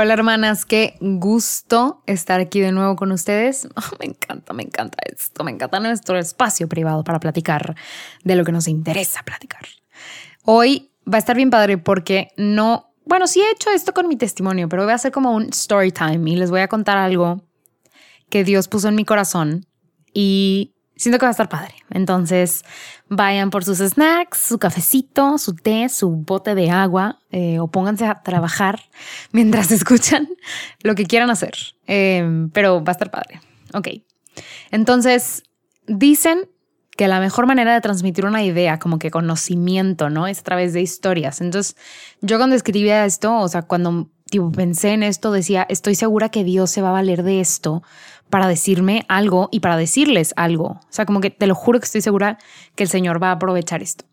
Hola hermanas, qué gusto estar aquí de nuevo con ustedes. me encanta, me encanta esto, me encanta nuestro espacio privado para platicar de lo que nos interesa platicar. Hoy va a estar bien padre porque no, bueno, sí he hecho esto con mi testimonio, pero voy a hacer como un story time y les voy a contar algo que Dios puso en mi corazón y siento que va a estar padre. Entonces, vayan por sus snacks, su cafecito, su té, su bote de agua eh, o pónganse a trabajar mientras escuchan lo que quieran hacer. Em, pero va a estar padre. Ok. Entonces, dicen que la mejor manera de transmitir una idea, como que conocimiento, ¿no? Es a través de historias. Entonces, yo cuando escribía esto, o sea, cuando pensé en esto, decía, estoy segura que Dios se va a valer de esto para decirme algo y para decirles algo. O sea, como que te lo juro que estoy segura que el Señor va a aprovechar esto.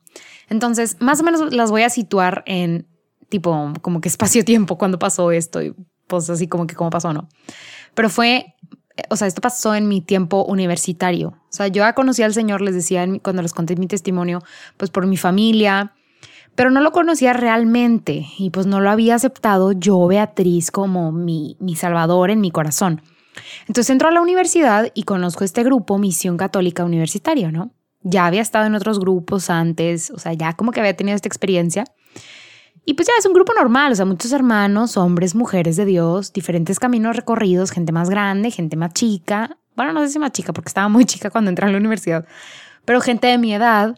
Entonces, más o menos las voy a situar en tipo como que espacio-tiempo cuando pasó esto y pues así como que cómo pasó, ¿no? Pero fue, o sea, esto pasó en mi tiempo universitario. O sea, yo ya conocí al Señor, les decía cuando les conté mi testimonio, pues por mi familia, pero no lo conocía realmente y pues no lo había aceptado yo, Beatriz, como mi, mi salvador en mi corazón. Entonces entro a la universidad y conozco este grupo Misión Católica Universitaria, ¿no? Ya había estado en otros grupos antes, o sea, ya como que había tenido esta experiencia. Y pues ya es un grupo normal, o sea, muchos hermanos, hombres, mujeres de Dios, diferentes caminos recorridos, gente más grande, gente más chica. Bueno, no sé si más chica porque estaba muy chica cuando entré a la universidad, pero gente de mi edad.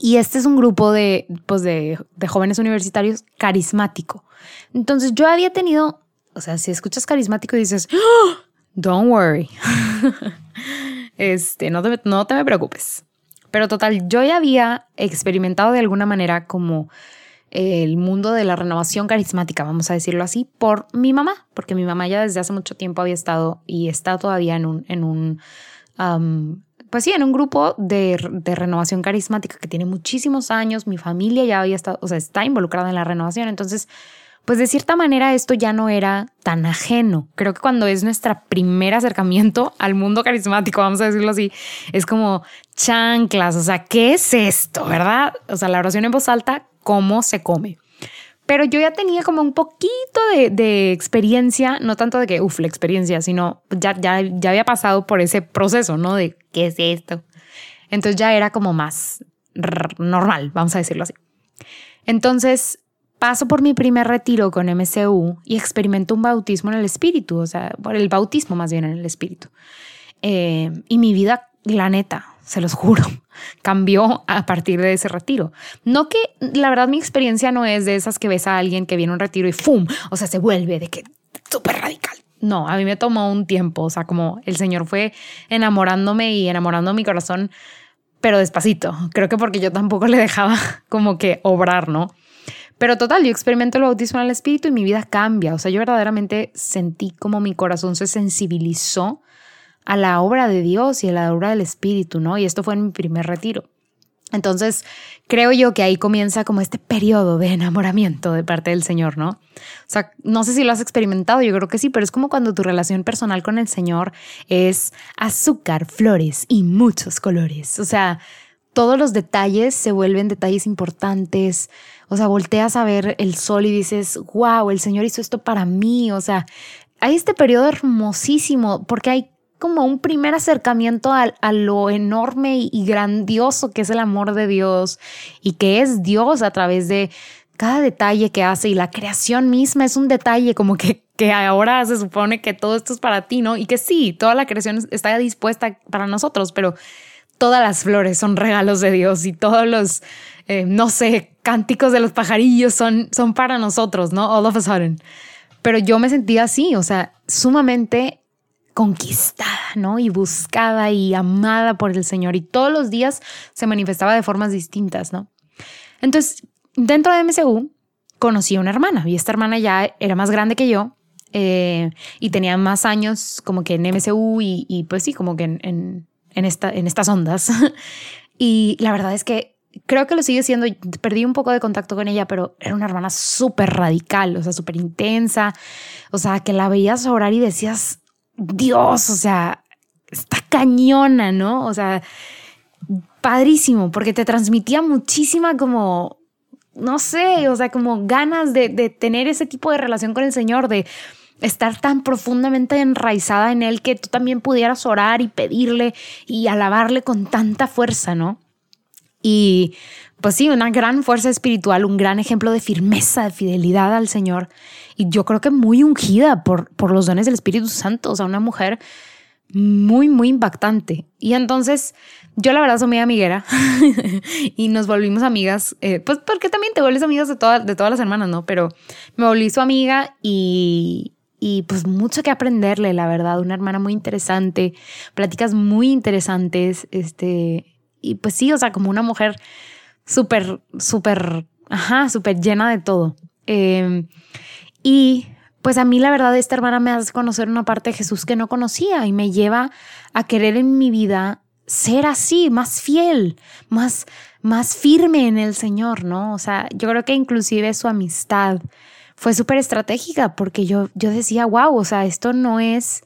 Y este es un grupo de, pues de, de jóvenes universitarios carismático. Entonces yo había tenido o sea, si escuchas carismático y dices, ¡Ah! don't worry, este, no te, no te me preocupes. Pero total, yo ya había experimentado de alguna manera como el mundo de la renovación carismática, vamos a decirlo así, por mi mamá, porque mi mamá ya desde hace mucho tiempo había estado y está todavía en un, en un pues sí, en un grupo de, de, renovación carismática que tiene muchísimos años, mi familia ya había estado, o sea, está involucrada en la renovación, entonces pues de cierta manera esto ya no era tan ajeno. Creo que cuando es nuestro primer acercamiento al mundo carismático, vamos a decirlo así, es como chanclas, o sea, ¿qué es esto? ¿Verdad? O sea, la oración en voz alta, ¿cómo se come? Pero yo ya tenía como un poquito de, experiencia, no tanto de que, uff, la experiencia, sino ya, ya, ya había pasado por ese proceso, ¿no? De, ¿qué es esto? Entonces ya era como más normal, vamos a decirlo así. Entonces, paso por mi primer retiro con MCU y experimento un bautismo en el espíritu, o sea, por el bautismo más bien en el espíritu. Eh, y mi vida, la neta, se los juro, cambió a partir de ese retiro. No que, la verdad, mi experiencia no es de esas que ves a alguien que viene a un retiro y ¡fum! O sea, se vuelve de que súper radical. No, a mí me tomó un tiempo, o sea, como el Señor fue enamorándome y enamorando mi corazón, pero despacito. Creo que porque yo tampoco le dejaba como que obrar, ¿no? Pero total, yo experimento el bautismo en el Espíritu y mi vida cambia. O sea, yo verdaderamente sentí como mi corazón se sensibilizó a la obra de Dios y a la obra del Espíritu, ¿no? Y esto fue en mi primer retiro. Entonces, creo yo que ahí comienza como este periodo de enamoramiento de parte del Señor, ¿no? O sea, no sé si lo has experimentado, yo creo que sí, pero es como cuando tu relación personal con el Señor es azúcar, flores y muchos colores. O sea, todos los detalles se vuelven detalles importantes. O sea, volteas a ver el sol y dices, wow, el Señor hizo esto para mí. O sea, hay este periodo hermosísimo porque hay como un primer acercamiento a, lo enorme y grandioso que es el amor de Dios y que es Dios a través de cada detalle que hace y la creación misma es un detalle como que, que ahora se supone que todo esto es para ti, ¿no? Y que sí, toda la creación está dispuesta para nosotros, pero todas las flores son regalos de Dios y todos los, eh, no sé, cánticos de los pajarillos son, son para nosotros, ¿no? All of a sudden. Pero yo me sentía así, o sea, sumamente conquistada, ¿no? Y buscada y amada por el Señor. Y todos los días se manifestaba de formas distintas, ¿no? Entonces, dentro de MCU, conocí a una hermana y esta hermana ya era más grande que yo eh, y tenía más años como que en MCU y, pues sí, como que en, esta, en estas ondas. y la verdad es que creo que lo sigue siendo. Perdí un poco de contacto con ella, pero era una hermana súper radical, o sea, súper intensa. O sea, que la veías orar y decías, Dios, o sea, está cañona, ¿no? O sea, padrísimo, porque te transmitía muchísima como, no sé, o sea, como ganas de, de tener ese tipo de relación con el Señor, de estar tan profundamente enraizada en Él que tú también pudieras orar y pedirle y alabarle con tanta fuerza, ¿no? Y pues sí, una gran fuerza espiritual, un gran ejemplo de firmeza, de fidelidad al Señor. Y yo creo que muy ungida por, por los dones del Espíritu Santo, o sea, una mujer muy, muy impactante. Y entonces yo la verdad soy muy amiguera y nos volvimos amigas, eh, pues porque también te vuelves amigas de, todas de todas las hermanas, ¿no? Pero me volví su amiga y, y pues mucho que aprenderle, la verdad, una hermana muy interesante, pláticas muy interesantes, este, y pues sí, o sea, como una mujer súper, súper, ajá, súper llena de todo. Em, y pues a mí la verdad esta hermana me hace conocer una parte de Jesús que no conocía y me lleva a querer en mi vida ser así, más fiel, más, más firme en el Señor, ¿no? O sea, yo creo que inclusive su amistad fue súper estratégica porque yo, yo decía, wow, o sea, esto no es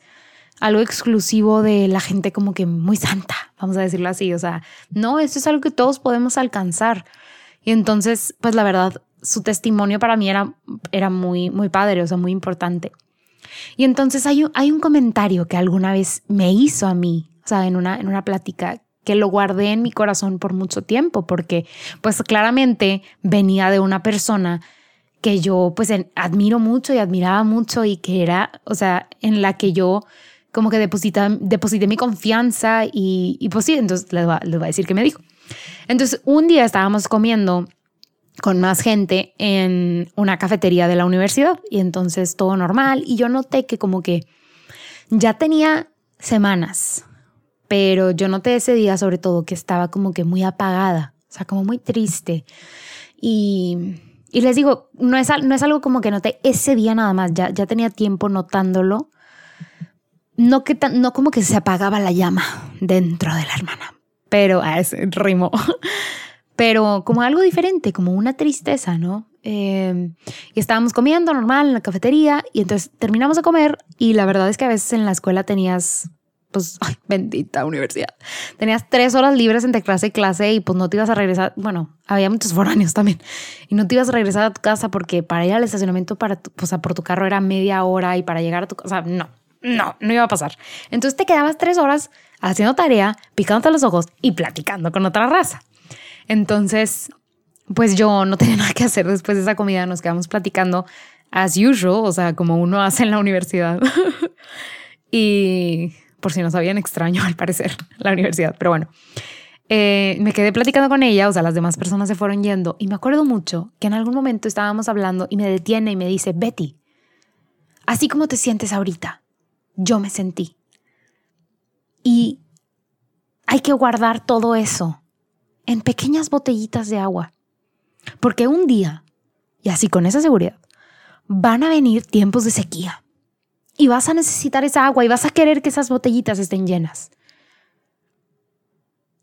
algo exclusivo de la gente como que muy santa, vamos a decirlo así. O sea, no, esto es algo que todos podemos alcanzar. Y entonces, pues la verdad, su testimonio para mí era, era muy, muy padre, o sea, muy importante. Y entonces hay, hay un comentario que alguna vez me hizo a mí, o sea, en una, en una plática que lo guardé en mi corazón por mucho tiempo, porque pues claramente venía de una persona que yo pues admiro mucho y admiraba mucho y que era, o sea, en la que yo como que deposita, deposité mi confianza y, y pues sí, entonces les voy, a, decir qué me dijo. Entonces, un día estábamos comiendo con más gente en una cafetería de la universidad y entonces todo normal y yo noté que como que ya tenía semanas, pero yo noté ese día sobre todo que estaba como que muy apagada, o sea, como muy triste y, y les digo, no es, no es algo como que noté ese día nada más, ya, ya tenía tiempo notándolo no, que no como que se apagaba la llama dentro de la hermana, pero a ese ritmo, pero como algo diferente, como una tristeza, ¿no? Em, y estábamos comiendo normal en la cafetería y entonces terminamos de comer y la verdad es que a veces en la escuela tenías, pues, bendita universidad, tenías tres horas libres entre clase y clase y pues no te ibas a regresar, bueno, había muchos foráneos también, y no te ibas a regresar a tu casa porque para ir al estacionamiento para pues, por tu carro era media hora y para llegar a tu casa, no, no, no iba a pasar. Entonces te quedabas tres horas haciendo tarea, picándote los ojos y platicando con otra raza. Entonces, pues yo no tenía nada que hacer después de esa comida, nos quedamos platicando as usual, o sea, como uno hace en la universidad. y por si no sabían, extraño al parecer la universidad, pero bueno. Eh, me quedé platicando con ella, o sea, las demás personas se fueron yendo y me acuerdo mucho que en algún momento estábamos hablando y me detiene y me dice, Betty, así como te sientes ahorita, yo me sentí. Y hay que guardar todo eso en pequeñas botellitas de agua. Porque un día, y así con esa seguridad, van a venir tiempos de sequía. Y vas a necesitar esa agua y vas a querer que esas botellitas estén llenas.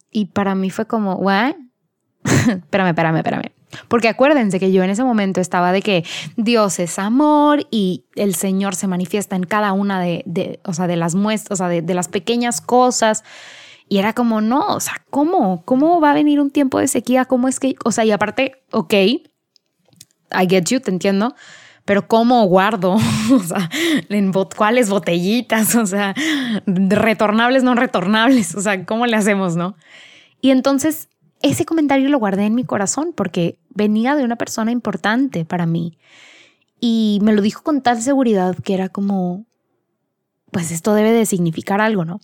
Y para mí fue como, ¿what? espérame, espérame, espérame. Porque acuérdense que yo en ese momento estaba de que Dios es amor y el Señor se manifiesta en cada una de, o sea, de las muestras, o sea, de, las pequeñas cosas. Y era como, no, o sea, ¿cómo? ¿Cómo va a venir un tiempo de sequía? ¿Cómo es que, o sea, y aparte, ok, I get you, te entiendo, pero ¿cómo guardo? o sea, ¿en ¿cuáles botellitas? O sea, retornables, no retornables, o sea, ¿cómo le hacemos, no? Y entonces ese comentario lo guardé en mi corazón porque venía de una persona importante para mí y me lo dijo con tal seguridad que era como, pues esto debe de significar algo, ¿no?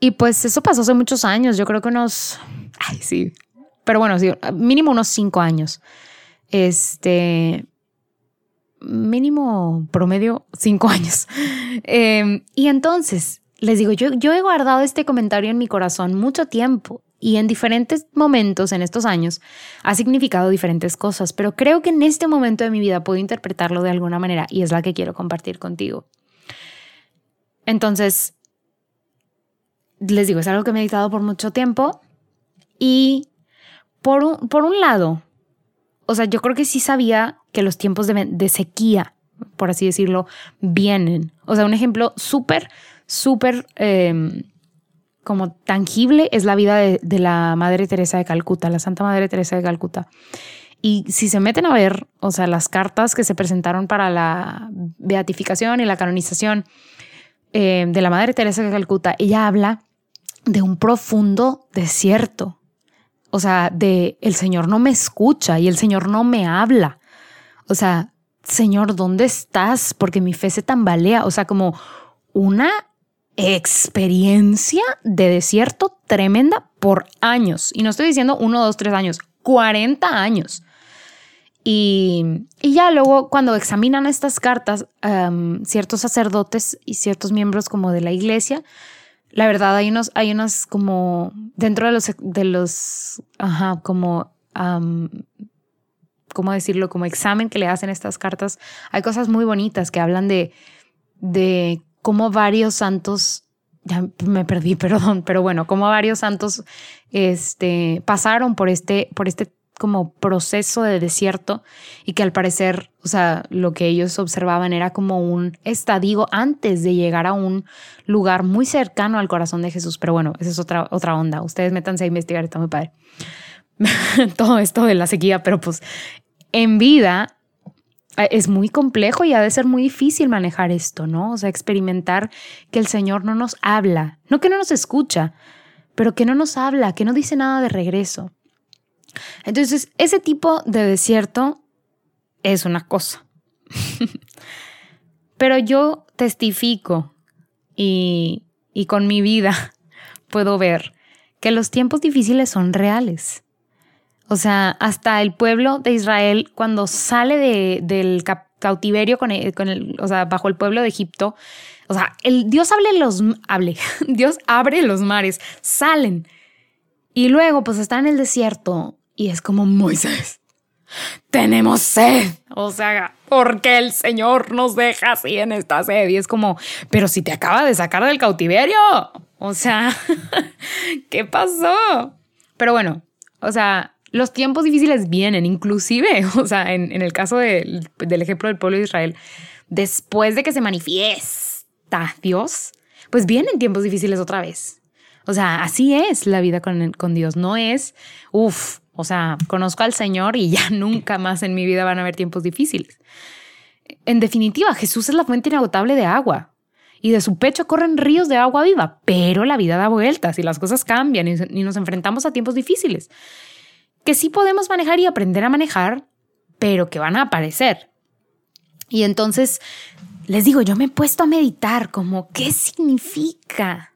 Y pues eso pasó hace muchos años, yo creo que unos, ay sí, pero bueno, sí, mínimo unos cinco años. Este, mínimo promedio cinco años. Em, y entonces, les digo, yo, yo he guardado este comentario en mi corazón mucho tiempo y en diferentes momentos en estos años ha significado diferentes cosas, pero creo que en este momento de mi vida puedo interpretarlo de alguna manera y es la que quiero compartir contigo. Entonces, les digo, es algo que he meditado por mucho tiempo y por un, por un lado, o sea, yo creo que sí sabía que los tiempos de, sequía, por así decirlo, vienen. O sea, un ejemplo súper, súper em, como tangible es la vida de, la Madre Teresa de Calcuta, la Santa Madre Teresa de Calcuta. Y si se meten a ver, o sea, las cartas que se presentaron para la beatificación y la canonización em, de la Madre Teresa de Calcuta, ella habla de un profundo desierto. O sea, de el Señor no me escucha y el Señor no me habla. O sea, Señor, ¿dónde estás? Porque mi fe se tambalea. O sea, como una experiencia de desierto tremenda por años. Y no estoy diciendo uno, dos, tres años, 40 años. Y, ya luego cuando examinan estas cartas, ciertos sacerdotes y ciertos miembros como de la iglesia, la verdad hay unos, hay unos como dentro de los, de los, ajá, como ¿cómo decirlo? Como examen que le hacen estas cartas, hay cosas muy bonitas que hablan de, de cómo varios santos, ya me perdí, perdón, pero bueno, cómo varios santos este, pasaron por este, por este como proceso de desierto y que al parecer, o sea, lo que ellos observaban era como un estadio antes de llegar a un lugar muy cercano al corazón de Jesús. Pero bueno, esa es otra, otra onda. Ustedes métanse a investigar, está muy padre. Todo esto de la sequía, pero pues en vida eh, es muy complejo y ha de ser muy difícil manejar esto, ¿no? O sea, experimentar que el Señor no nos habla, no que no nos escucha, pero que no nos habla, que no dice nada de regreso. Entonces, ese tipo de desierto es una cosa. pero yo testifico y, y con mi vida puedo ver que los tiempos difíciles son reales. O sea, hasta el pueblo de Israel, cuando sale de, del cautiverio con el, con el, o sea, bajo el pueblo de Egipto, o sea, el Dios hable los, hable, Dios abre los mares, salen. Y luego, pues están en el desierto y es como Moisés. Tenemos sed. O sea, ¿por qué el Señor nos deja así en esta sed? Y es como, pero si te acaba de sacar del cautiverio. O sea, ¿qué pasó? Pero bueno, o sea, los tiempos difíciles vienen, inclusive, o sea, en, el caso del ejemplo del pueblo de Israel, después de que se manifiesta Dios, pues vienen tiempos difíciles otra vez. O sea, así es la vida con, con Dios, no es, uff, o sea, conozco al Señor y ya nunca más en mi vida van a haber tiempos difíciles. En definitiva, Jesús es la fuente inagotable de agua y de su pecho corren ríos de agua viva, pero la vida da vueltas y las cosas cambian y nos enfrentamos a tiempos difíciles que sí podemos manejar y aprender a manejar, pero que van a aparecer. Y entonces, les digo, yo me he puesto a meditar como, ¿qué significa?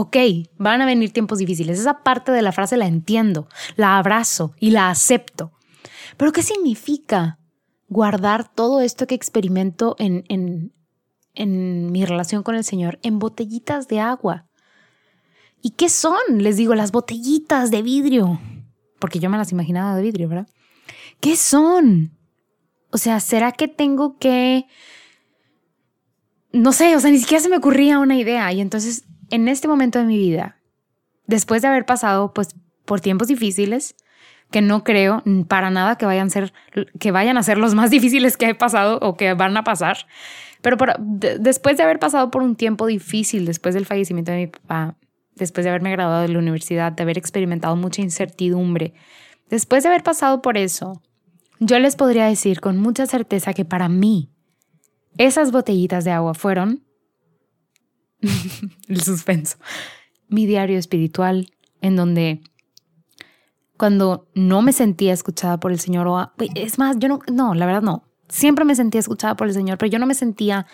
Ok, van a venir tiempos difíciles. Esa parte de la frase la entiendo, la abrazo y la acepto. Pero ¿qué significa guardar todo esto que experimento en, en, en mi relación con el Señor en botellitas de agua? ¿Y qué son? Les digo, las botellitas de vidrio porque yo me las imaginaba de vidrio, ¿verdad? ¿Qué son? O sea, ¿será que tengo que... No sé, o sea, ni siquiera se me ocurría una idea. Y entonces, en este momento de mi vida, después de haber pasado pues por tiempos difíciles, que no creo para nada que vayan, ser, que vayan a ser los más difíciles que he pasado o que van a pasar, pero después de haber pasado por un tiempo difícil, después del fallecimiento de mi papá, después de haberme graduado de la universidad, de haber experimentado mucha incertidumbre, después de haber pasado por eso, yo les podría decir con mucha certeza que para mí esas botellitas de agua fueron el suspenso, mi diario espiritual, en donde cuando no me sentía escuchada por el Señor, o es más, yo no, no, la verdad no, siempre me sentía escuchada por el Señor, pero yo no me sentía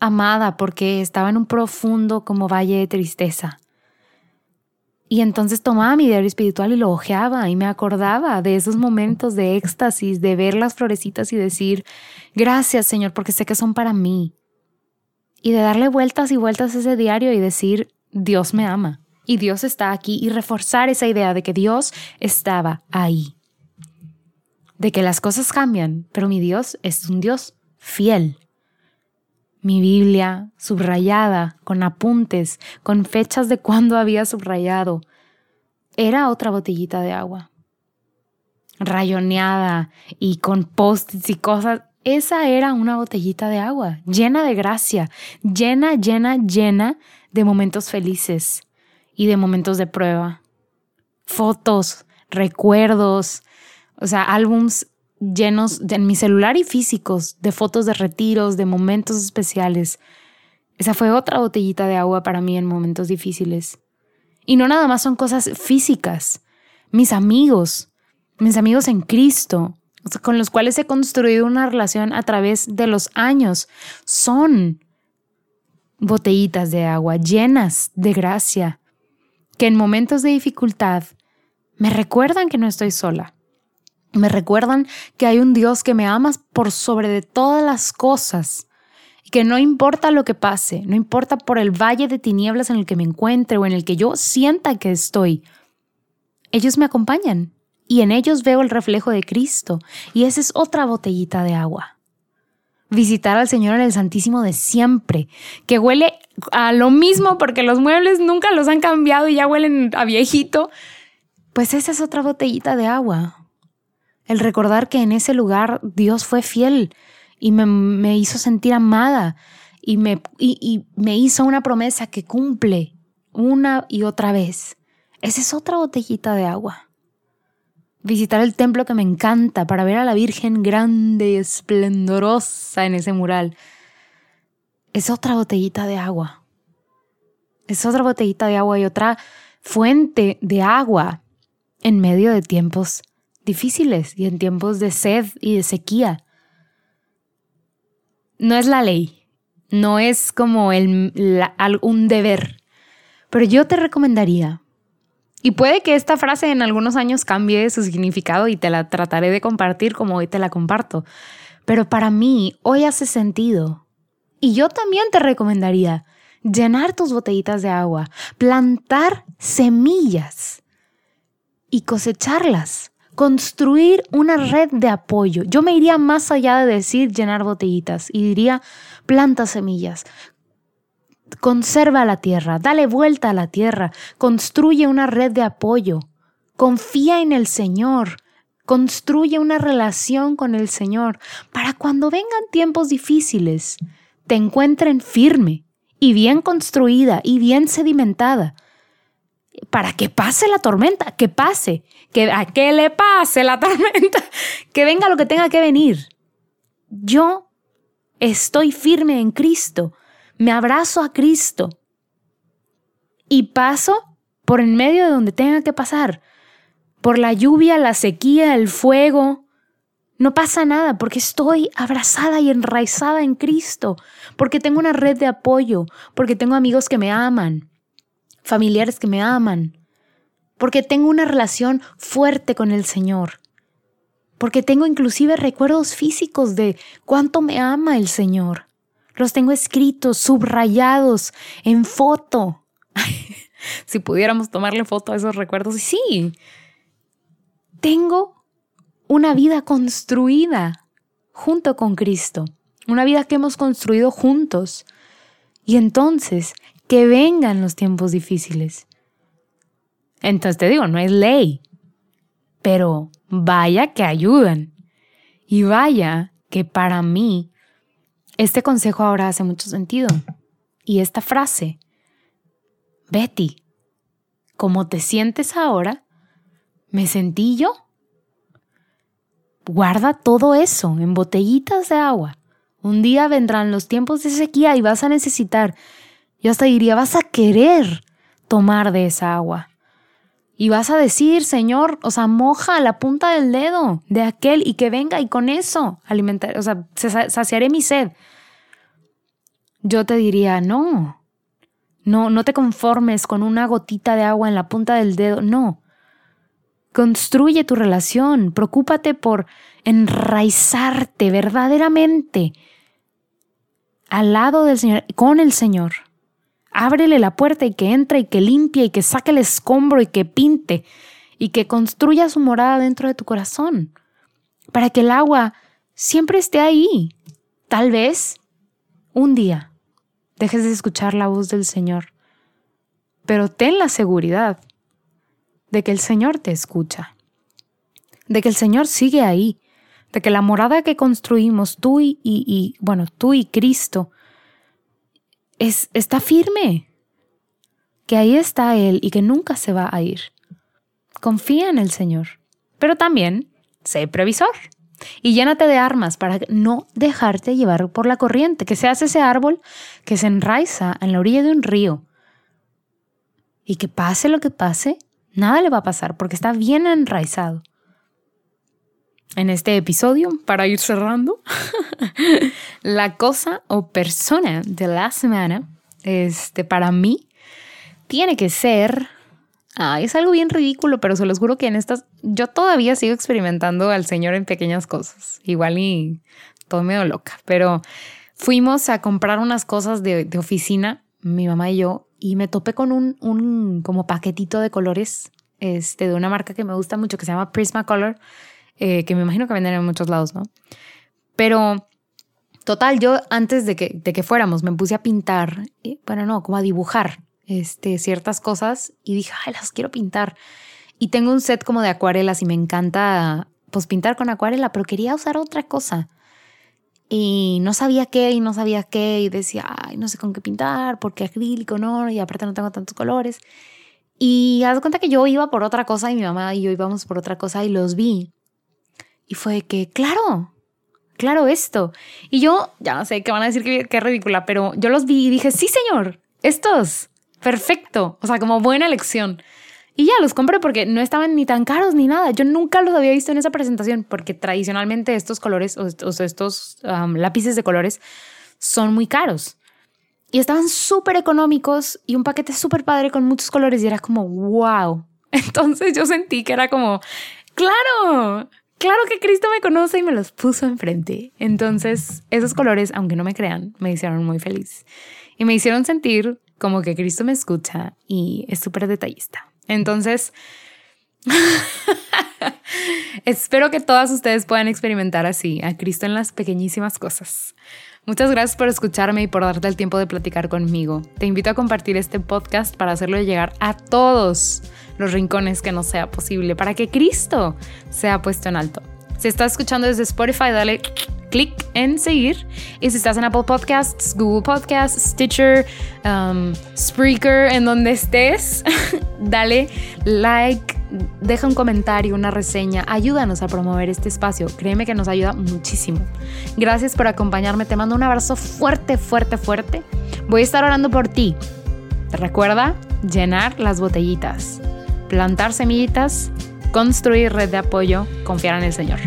amada porque estaba en un profundo como valle de tristeza. Y entonces tomaba mi diario espiritual y lo ojeaba y me acordaba de esos momentos de éxtasis, de ver las florecitas y decir, gracias Señor, porque sé que son para mí. Y de darle vueltas y vueltas a ese diario y decir, Dios me ama y Dios está aquí y reforzar esa idea de que Dios estaba ahí. De que las cosas cambian, pero mi Dios es un Dios fiel. Mi Biblia subrayada, con apuntes, con fechas de cuándo había subrayado, era otra botellita de agua. Rayoneada y con post-its y cosas. Esa era una botellita de agua, llena de gracia, llena, llena, llena de momentos felices y de momentos de prueba. Fotos, recuerdos, o sea, álbums llenos en mi celular y físicos de fotos de retiros, de momentos especiales. Esa fue otra botellita de agua para mí en momentos difíciles. Y no nada más son cosas físicas. Mis amigos, mis amigos en Cristo, con los cuales he construido una relación a través de los años, son botellitas de agua llenas de gracia, que en momentos de dificultad me recuerdan que no estoy sola, me recuerdan que hay un Dios que me ama por sobre de todas las cosas y que no importa lo que pase, no importa por el valle de tinieblas en el que me encuentre o en el que yo sienta que estoy, ellos me acompañan y en ellos veo el reflejo de Cristo y esa es otra botellita de agua. Visitar al Señor en el Santísimo de siempre, que huele a lo mismo porque los muebles nunca los han cambiado y ya huelen a viejito, pues esa es otra botellita de agua el recordar que en ese lugar Dios fue fiel y me, hizo sentir amada y me, y me hizo una promesa que cumple una y otra vez. Esa es otra botellita de agua. Visitar el templo que me encanta para ver a la Virgen grande y esplendorosa en ese mural. Es otra botellita de agua. Es otra botellita de agua y otra fuente de agua en medio de tiempos difíciles y en tiempos de sed y de sequía. No es la ley, no es como el, un deber, pero yo te recomendaría, y puede que esta frase en algunos años cambie su significado y te la trataré de compartir como hoy te la comparto, pero para mí hoy hace sentido. Y yo también te recomendaría llenar tus botellitas de agua, plantar semillas y cosecharlas construir una red de apoyo. Yo me iría más allá de decir llenar botellitas y diría planta semillas. Conserva la tierra, dale vuelta a la tierra, construye una red de apoyo, confía en el Señor, construye una relación con el Señor para cuando vengan tiempos difíciles, te encuentren firme y bien construida y bien sedimentada para que pase la tormenta, que pase, que a que le pase la tormenta, que venga lo que tenga que venir. Yo estoy firme en Cristo, me abrazo a Cristo y paso por en medio de donde tenga que pasar, por la lluvia, la sequía, el fuego. No pasa nada porque estoy abrazada y enraizada en Cristo, porque tengo una red de apoyo, porque tengo amigos que me aman, familiares que me aman, porque tengo una relación fuerte con el Señor, porque tengo inclusive recuerdos físicos de cuánto me ama el Señor. Los tengo escritos, subrayados, en foto. si pudiéramos tomarle foto a esos recuerdos, sí, tengo una vida construida junto con Cristo, una vida que hemos construido juntos. Y entonces que vengan los tiempos difíciles. Entonces te digo, no es ley, pero vaya que ayudan. Y vaya que para mí este consejo ahora hace mucho sentido. Y esta frase, Betty, ¿cómo te sientes ahora? ¿Me sentí yo? Guarda todo eso en botellitas de agua. Un día vendrán los tiempos de sequía y vas a necesitar yo hasta diría, vas a querer tomar de esa agua. Y vas a decir, Señor, o sea, moja la punta del dedo de aquel y que venga y con eso alimentar, o sea, saciaré mi sed. Yo te diría, no, No, no te conformes con una gotita de agua en la punta del dedo, no. Construye tu relación, preocúpate por enraizarte verdaderamente al lado del Señor, con el Señor. Ábrele la puerta y que entre y que limpie y que saque el escombro y que pinte y que construya su morada dentro de tu corazón, para que el agua siempre esté ahí. Tal vez un día dejes de escuchar la voz del Señor, pero ten la seguridad de que el Señor te escucha, de que el Señor sigue ahí, de que la morada que construimos tú y, y, bueno, tú y Cristo es, está firme, que ahí está Él y que nunca se va a ir. Confía en el Señor, pero también sé previsor y llénate de armas para no dejarte llevar por la corriente, que seas ese árbol que se enraiza en la orilla de un río y que pase lo que pase, nada le va a pasar porque está bien enraizado en este episodio, para ir cerrando, la cosa o persona de la semana, este, para mí, tiene que ser... Ah, es algo bien ridículo, pero se los juro que en estas... Yo todavía sigo experimentando al Señor en pequeñas cosas. Igual y todo medio loca, pero fuimos a comprar unas cosas de, de oficina, mi mamá y yo, y me topé con un, un como paquetito de colores este, de una marca que me gusta mucho que se llama Prismacolor eh, que me imagino que venden en muchos lados, ¿no? Pero total, yo antes de que, de que fuéramos me puse a pintar, bueno, no, como a dibujar este, ciertas cosas y dije, ay, las quiero pintar. Y tengo un set como de acuarelas y me encanta pues pintar con acuarela, pero quería usar otra cosa. Y no sabía qué y no sabía qué y decía, ay, no sé con qué pintar, porque acrílico no, y aparte no tengo tantos colores. Y haz cuenta que yo iba por otra cosa y mi mamá y yo íbamos por otra cosa y los vi. Y fue que, claro, claro esto. Y yo, ya no sé qué van a decir que, es ridícula, pero yo los vi y dije, sí, señor, estos, perfecto. O sea, como buena elección. Y ya los compré porque no estaban ni tan caros ni nada. Yo nunca los había visto en esa presentación porque tradicionalmente estos colores o, estos lápices de colores son muy caros. Y estaban súper económicos y un paquete súper padre con muchos colores y era como, wow. Entonces yo sentí que era como, claro, claro que Cristo me conoce y me los puso enfrente. Entonces, esos colores, aunque no me crean, me hicieron muy feliz. Y me hicieron sentir como que Cristo me escucha y es súper detallista. Entonces, espero que todas ustedes puedan experimentar así a Cristo en las pequeñísimas cosas. Muchas gracias por escucharme y por darte el tiempo de platicar conmigo. Te invito a compartir este podcast para hacerlo llegar a todos los rincones que no sea posible, para que Cristo sea puesto en alto. Si estás escuchando desde Spotify, dale clic en seguir. Y si estás en Apple Podcasts, Google Podcasts, Stitcher, um, Spreaker, en donde estés, dale like, deja un comentario, una reseña, ayúdanos a promover este espacio. Créeme que nos ayuda muchísimo. Gracias por acompañarme, te mando un abrazo fuerte, fuerte, fuerte. Voy a estar orando por ti. Recuerda llenar las botellitas, plantar semillitas, construir red de apoyo, confiar en el Señor.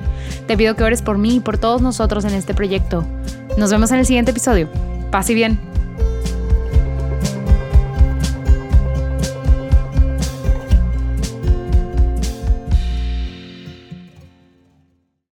Te pido que ores por mí y por todos nosotros en este proyecto. Nos vemos en el siguiente episodio. Paz y bien.